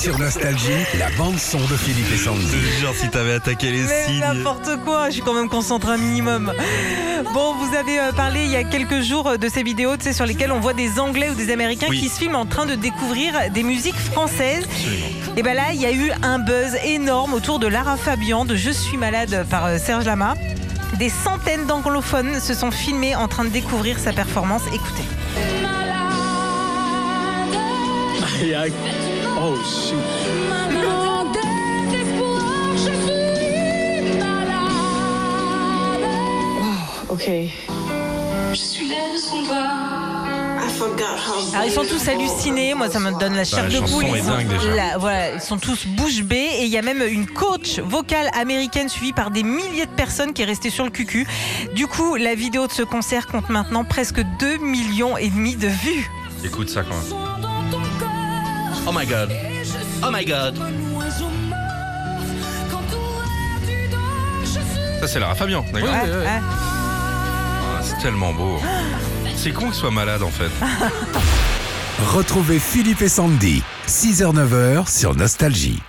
Sur Nostalgie, la bande-son de Philippe et Sandy. Jure, si t'avais attaqué les Mais signes. n'importe quoi, je suis quand même concentré un minimum. Bon, vous avez euh, parlé il y a quelques jours euh, de ces vidéos tu sais, sur lesquelles on voit des Anglais ou des Américains Oui. qui se filment en train de découvrir des musiques françaises. Absolument. Et ben là, il y a eu un buzz énorme autour de Lara Fabian de Je suis malade par euh, Serge Lama. Des centaines d'anglophones se sont filmés en train de découvrir sa performance. Écoutez. Aïe, aïe. Oh, shoot. Ok. Je suis l'aile son doigt. Alors ils sont tous hallucinés, moi ça me donne la chair Bah, de poule. est Ils sont- dingue, déjà. la- voilà, ils sont tous bouche bée et il y a même une coach vocale américaine suivie par des milliers de personnes qui est restée sur le cucu. Du coup, la vidéo de ce concert compte maintenant presque 2 millions et demi de vues. Écoute ça quand même. Oh my god. Oh my god. Ça, c'est Lara Fabian, d'accord Ouais, ouais. Ah, C'est tellement beau. C'est con qu'il soit malade en fait. Retrouvez Philippe et Sandy, 6h-9h sur Nostalgie.